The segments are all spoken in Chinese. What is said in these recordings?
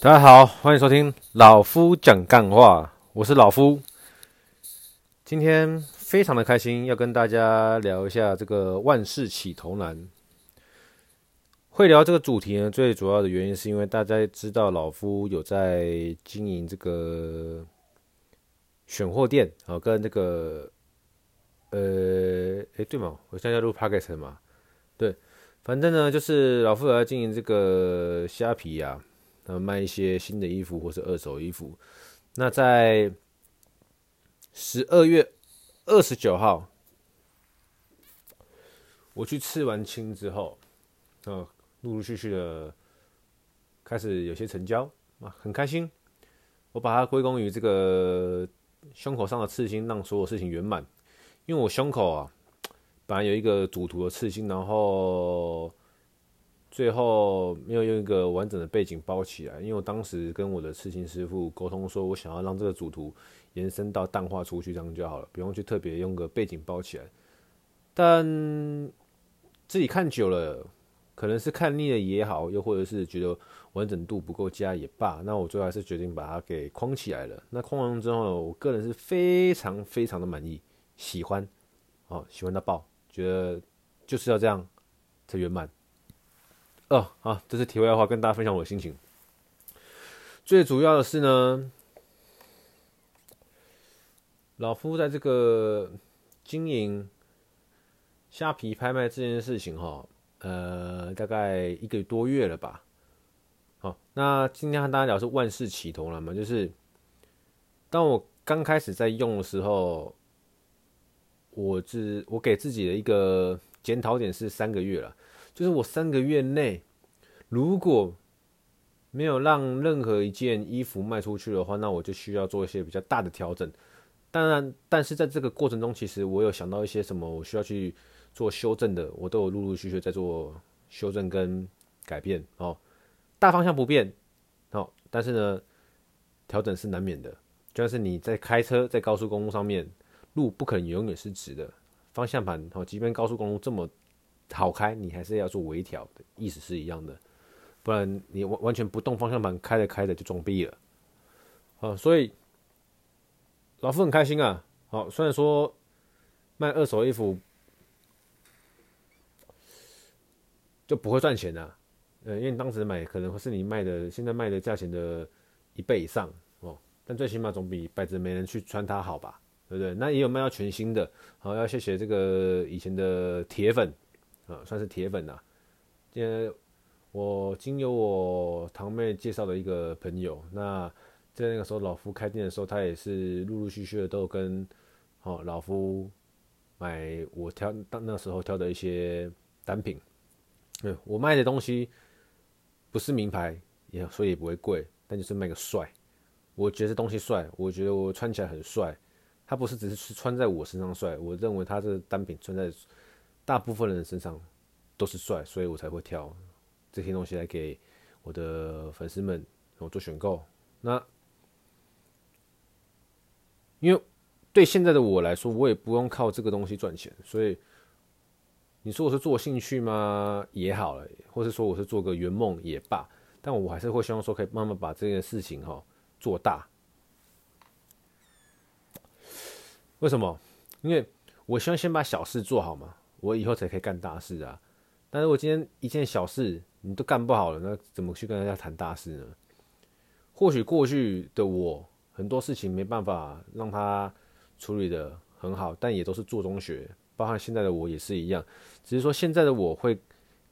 大家好，欢迎收听老夫讲干话，我是老夫。今天非常的开心，要跟大家聊一下这个万事起头难。会聊这个主题呢，最主要的原因是因为大家知道老夫有在经营这个选货店啊，跟这个呃，哎对嘛，我现在要录 p o c a s t 嘛，对，反正呢就是老夫有在经营这个虾皮呀、啊。呃，卖一些新的衣服或是二手衣服。那在十二月二十九号，我去刺完青之后，啊，陆陆续续的开始有些成交啊，很开心。我把它归功于这个胸口上的刺青，让所有事情圆满。因为我胸口啊，本来有一个主图的刺青，然后。最后没有用一个完整的背景包起来，因为我当时跟我的刺青师傅沟通说，我想要让这个主图延伸到淡化出去，这样就好了，不用去特别用个背景包起来。但自己看久了，可能是看腻了也好，又或者是觉得完整度不够佳也罢，那我最后还是决定把它给框起来了。那框完之后，我个人是非常非常的满意，喜欢，哦，喜欢到爆，觉得就是要这样才圆满。哦，好，这是题外话，跟大家分享我的心情。最主要的是呢，老夫在这个经营虾皮拍卖这件事情哈，呃，大概一个多月了吧。好，那今天和大家聊是万事起头了嘛，就是当我刚开始在用的时候，我自我给自己的一个检讨点是三个月了。就是我三个月内，如果没有让任何一件衣服卖出去的话，那我就需要做一些比较大的调整。当然，但是在这个过程中，其实我有想到一些什么我需要去做修正的，我都有陆陆续续在做修正跟改变哦。大方向不变哦，但是呢，调整是难免的。就像是你在开车在高速公路上面，路不可能永远是直的，方向盘哦，即便高速公路这么。好开，你还是要做微调的，意思是一样的，不然你完完全不动方向盘，开着开着就撞壁了。啊，所以老夫很开心啊。好，虽然说卖二手衣服就不会赚钱的，呃，因为你当时买可能会是你卖的现在卖的价钱的一倍以上哦，但最起码总比摆着没人去穿它好吧，对不对？那也有卖到全新的，好，要谢谢这个以前的铁粉。啊，算是铁粉呐。今天我经由我堂妹介绍的一个朋友，那在那个时候老夫开店的时候，他也是陆陆续续的都有跟哦老夫买我挑当那时候挑的一些单品。对，我卖的东西不是名牌，也所以也不会贵，但就是卖个帅。我觉得这东西帅，我觉得我穿起来很帅。它不是只是穿在我身上帅，我认为它这个单品穿在。大部分人身上都是帅，所以我才会挑这些东西来给我的粉丝们我做选购。那因为对现在的我来说，我也不用靠这个东西赚钱，所以你说我是做兴趣吗？也好了，或是说我是做个圆梦也罢，但我还是会希望说可以慢慢把这件事情哈做大。为什么？因为我希望先把小事做好嘛。我以后才可以干大事啊！但是我今天一件小事你都干不好了，那怎么去跟人家谈大事呢？或许过去的我很多事情没办法让他处理的很好，但也都是做中学，包含现在的我也是一样。只是说现在的我会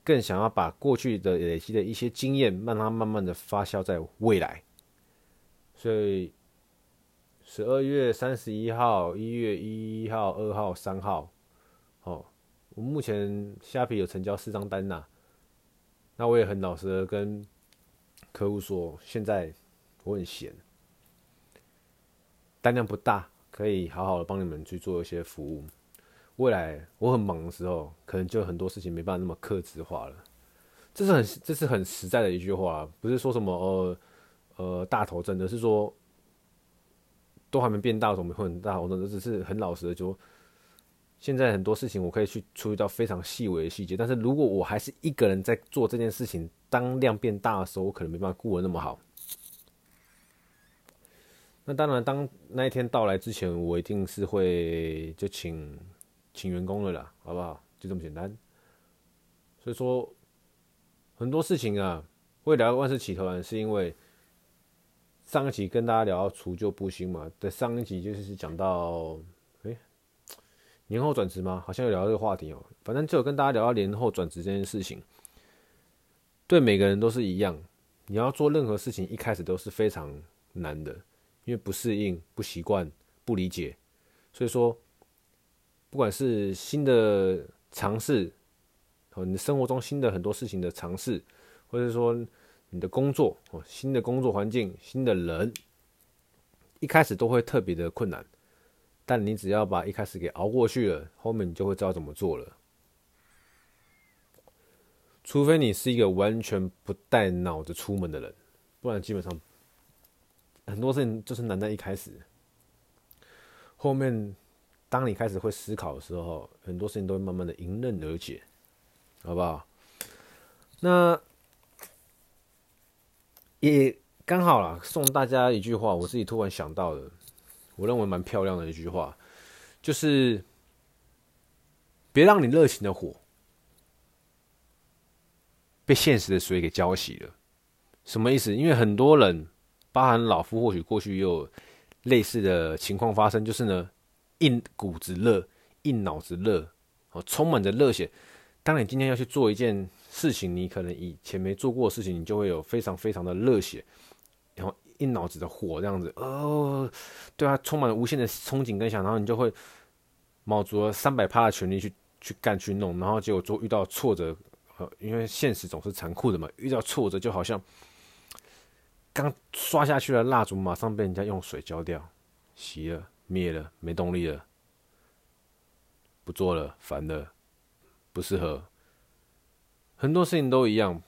更想要把过去的累积的一些经验，让它慢慢的发酵在未来。所以十二月三十一号、一月一号、二号、三号，我目前虾皮有成交四张单呐、啊，那我也很老实的跟客户说，现在我很闲，单量不大，可以好好的帮你们去做一些服务。未来我很忙的时候，可能就很多事情没办法那么克制化了。这是很这是很实在的一句话，不是说什么呃呃大头真的，是说都还没变大，怎么会很大头针？这只是很老实的就。现在很多事情我可以去处理到非常细微的细节，但是如果我还是一个人在做这件事情，当量变大的时候，我可能没办法顾得那么好。那当然，当那一天到来之前，我一定是会就请请员工了啦，好不好？就这么简单。所以说，很多事情啊，会聊万事起头难，是因为上一集跟大家聊到除旧布新嘛。在上一集就是讲到，年后转职吗？好像有聊到这个话题哦、反正就有跟大家聊到年后转职这件事情，对每个人都是一样。你要做任何事情，一开始都是非常难的。因为不适应、不习惯、不理解，所以说，不管是新的尝试，哦，你生活中新的很多事情的尝试，或者说你的工作哦，新的工作环境、新的人，一开始都会特别的困难，但你只要把一开始给熬过去了，后面你就会知道怎么做了。除非你是一个完全不带脑子出门的人，不然基本上。很多事情就是难在一开始，后面当你开始会思考的时候，很多事情都会慢慢的迎刃而解，好不好？那也刚好啦，送大家一句话，我自己突然想到的，我认为蛮漂亮的一句话，就是别让你热情的火被现实的水给浇熄了。什么意思？因为很多人。包含老夫，或许过去也有类似的情况发生，就是呢，硬骨子热，硬脑子热，哦，充满着热血。当你今天要去做一件事情，你可能以前没做过的事情，你就会有非常非常的热血，一脑子的火这样子，哦，对啊，充满了无限的憧憬跟想，然后你就会卯足了三百趴的全力去去干去弄，然后结果就遇到挫折，呃，因为现实总是残酷的嘛，遇到挫折就好像。刚刷下去的蜡烛，马上被人家用水浇掉，熄了，灭了，没动力了，不做了，烦了，不适合。很多事情都一样，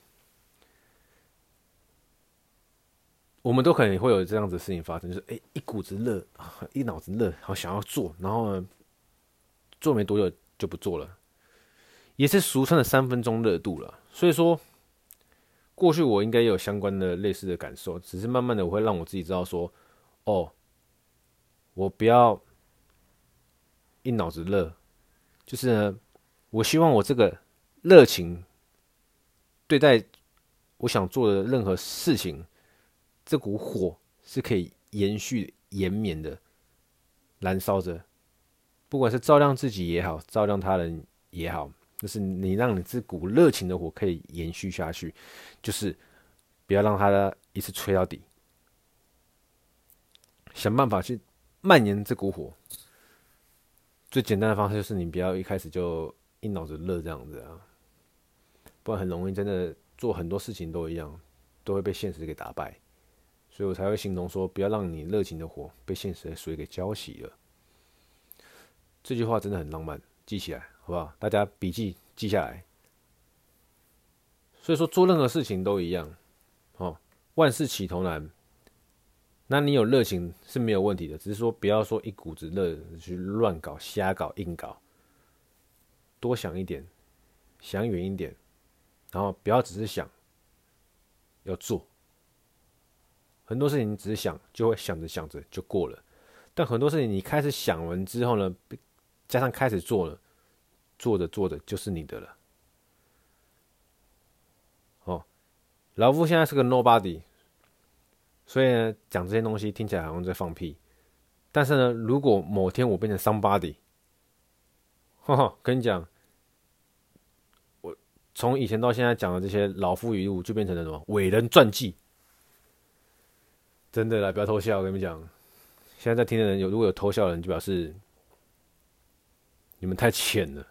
我们都可能会有这样子的事情发生，就是哎、一股子热，一脑子热，好想要做，然后呢，做没多久就不做了，也是俗称的三分钟热度了。所以说。过去我应该也有相关的类似的感受，只是慢慢的我会让我自己知道说，哦，我不要一脑子热，就是呢，我希望我这个热情对待我想做的任何事情，这股火是可以延续延绵的燃烧着，不管是照亮自己也好，照亮他人也好。就是你让你这股热情的火可以延续下去，就是不要让它一次吹到底，想办法去蔓延这股火。最简单的方式就是你不要一开始就一脑子热这样子啊，不然很容易真的做很多事情都一样，都会被现实给打败。所以我才会形容说，不要让你热情的火被现实的水给浇熄了。这句话真的很浪漫，记起来。好不好？大家笔记记下来。所以说，做任何事情都一样，哦，万事起头难。那你有热情是没有问题的，只是说不要说一股子热去乱搞、瞎搞、硬搞。多想一点，想远一点，然后不要只是想，要做。很多事情你只是想，就会想着想着就过了。但很多事情你开始想完之后呢，加上开始做了。做着做着就是你的了。哦，老夫现在是个 nobody，所以呢，讲这些东西听起来好像在放屁。但是呢，如果某天我变成 somebody，哈哈，跟你讲，我从以前到现在讲的这些老夫语录，就变成了什么伟人传记。真的啦，不要偷笑，我跟你们讲，现在在听的人有如果有偷笑的人，就表示你们太浅了。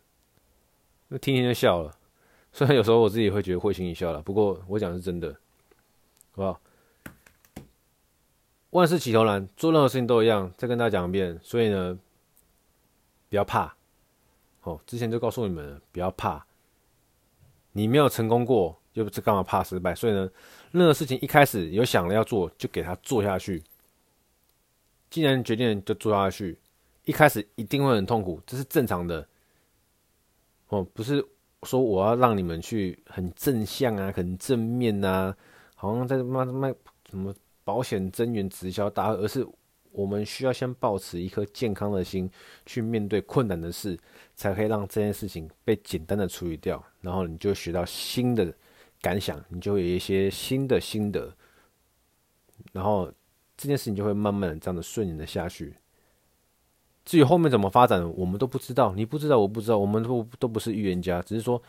那听听就笑了，虽然有时候我自己会觉得会心一笑了，不过我讲是真的，好不好？万事起头难，做任何事情都一样。再跟大家讲一遍，所以呢，不要怕。哦，之前就告诉你们，不要怕。你没有成功过，又不是干嘛怕失败？所以呢，任何事情一开始有想了要做，就给他做下去。既然决定就做下去，一开始一定会很痛苦，这是正常的。哦，不是说我要让你们去很正向啊，很正面呐，好像在卖卖什么保险增员直销大，而是我们需要先保持一颗健康的心去面对困难的事，才可以让这件事情被简单的处理掉。然后你就学到新的感想，你就会有一些新的心得，然后这件事情就会慢慢的这样的顺延的下去。至于后面怎么发展，我们都不知道，你不知道，我不知道，我们都都不是预言家，只是说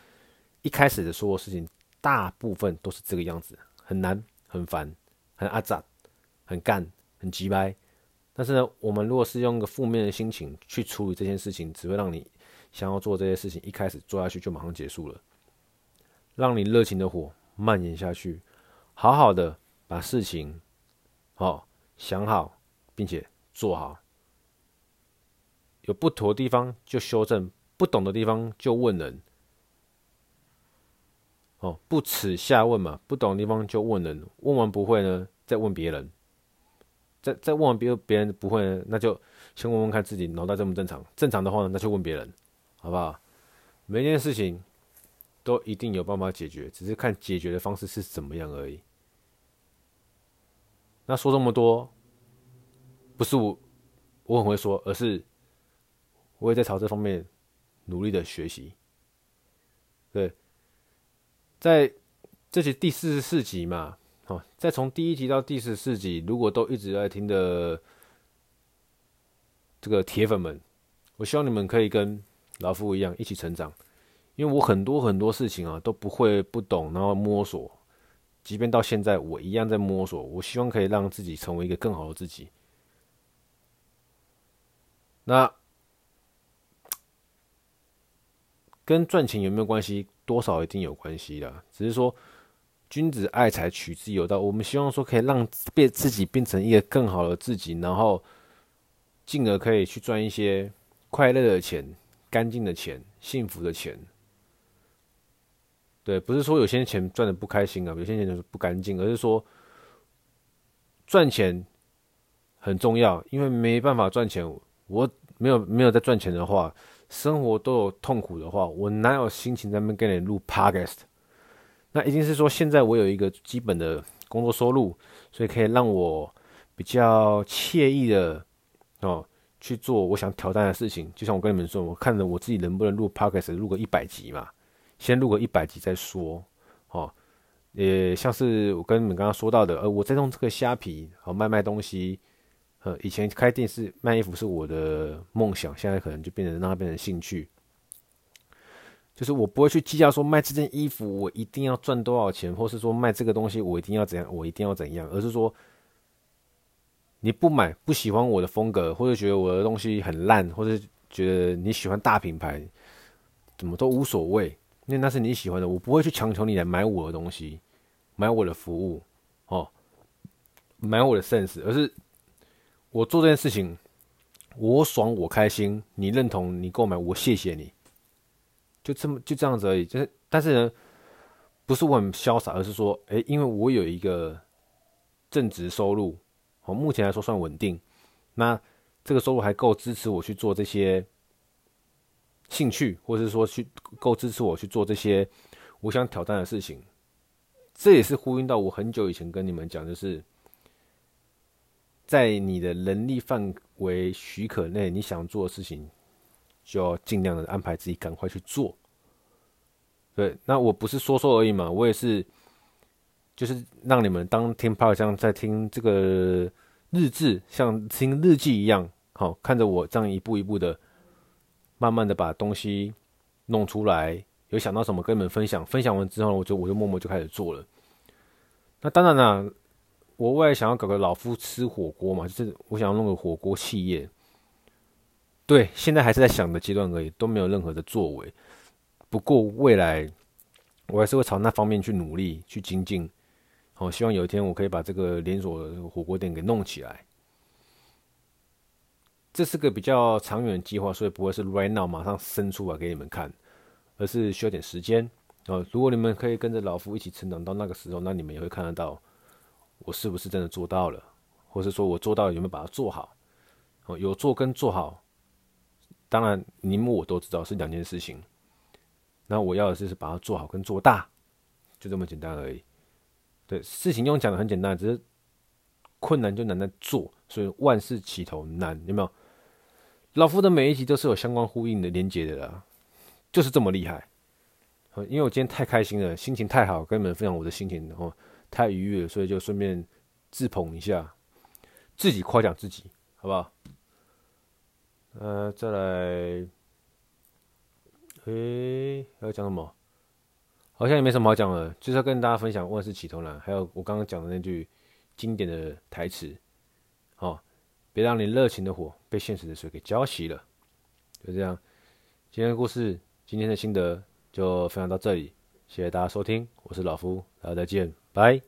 一开始的所有事情，大部分都是这个样子，很难，很烦，很阿杂，很干，很急掰。但是呢，我们如果是用一个负面的心情去处理这件事情，只会让你想要做这些事情，一开始做下去就马上结束了，让你热情的火蔓延下去，好好的把事情，哦，想好，并且做好。有不妥的地方就修正，不懂的地方就问人。哦，不耻下问嘛，不懂的地方就问人，问完不会呢，再问别人。再再问完别人别人不会呢，那就先问问看自己脑袋正不正常，正常的话呢，那就问别人，好不好？每件事情都一定有办法解决，只是看解决的方式是怎么样而已。那说这么多，不是我我很会说，而是。我也在朝这方面努力的学习。对，在这集第四十四集嘛，好，再从第一集到第四十四集，如果都一直在听的这个铁粉们，我希望你们可以跟老夫一样一起成长，因为我很多很多事情啊都不会不懂，然后摸索，即便到现在我一样在摸索，我希望可以让自己成为一个更好的自己。那。跟赚钱有没有关系？多少一定有关系的。只是说，君子爱财，取之有道。我们希望说，可以让变自己变成一个更好的自己，然后进而可以去赚一些快乐的钱、干净的钱、幸福的钱。对，不是说有些钱赚的不开心啊，有些钱就是不干净，而是说赚钱很重要，因为没办法赚钱，我没有没有在赚钱的话。生活都有痛苦的话，我哪有心情在那边跟你录 podcast？那一定是说，现在我有一个基本的工作收入，所以可以让我比较惬意的哦去做我想挑战的事情。就像我跟你们说，我看着我自己能不能录 podcast，录个一百集嘛，先录个一百集再说。哦，也像是我跟你们刚刚说到的，呃，我在用这个虾皮，好卖卖东西。呃，以前开店是卖衣服是我的梦想，现在可能就变成让它变成兴趣。就是我不会去计较说卖这件衣服我一定要赚多少钱，或是说卖这个东西我一定要怎样，我一定要怎样，而是说你不买不喜欢我的风格，或者觉得我的东西很烂，或者觉得你喜欢大品牌，怎么都无所谓，因为那是你喜欢的，我不会去强求你来买我的东西，买我的服务，哦，买我的 sense，而是。我做这件事情，我爽，我开心，你认同，你购买，我谢谢你，就这么就这样子而已。就是，但是呢，不是我很潇洒，而是说，哎，因为我有一个正职收入，好，目前来说算稳定。那这个收入还够支持我去做这些兴趣，或是说去够支持我去做这些我想挑战的事情。这也是呼应到我很久以前跟你们讲，就是。在你的能力范围许可内，你想做的事情，就要尽量的安排自己赶快去做。对，那我不是说说而已嘛，我也是，就是让你们当听 p o 像在听这个日志，像听日记一样，好，看着我这样一步一步的，慢慢的把东西弄出来，有想到什么跟你们分享，分享完之后，我就我就默默就开始做了。那当然了。我未来想要搞个老夫吃火锅嘛，就是我想要弄个火锅企业。对，现在还是在想的阶段而已，都没有任何的作为。不过未来我还是会朝那方面去努力去精进。好，希望有一天我可以把这个连锁火锅店给弄起来。这是个比较长远的计划，所以不会是 right now 马上生出来给你们看，而是需要点时间。哦，如果你们可以跟着老夫一起成长到那个时候，那你们也会看得到。我是不是真的做到了，或是说我做到了有没有把它做好？哦，有做跟做好，当然你们我都知道是两件事情。那我要的就是把它做好跟做大，就这么简单而已。对，事情用讲的很简单，只是困难就难在做，所以万事起头难，有没有？老夫的每一集都是有相关呼应的连接的啦，就是这么厉害。因为我今天太开心了，心情太好，跟你们分享我的心情，然后太愉悦，所以就顺便自捧一下，自己夸奖自己，好不好？呃，再来，诶，还要讲什么？好像也没什么好讲了，就是要跟大家分享万事起头难，还有我刚刚讲的那句经典的台词，别让你热情的火被现实的水给浇熄了。就这样，今天的故事，今天的心得。就分享到这里，谢谢大家收听，我是老夫，大家再见，拜。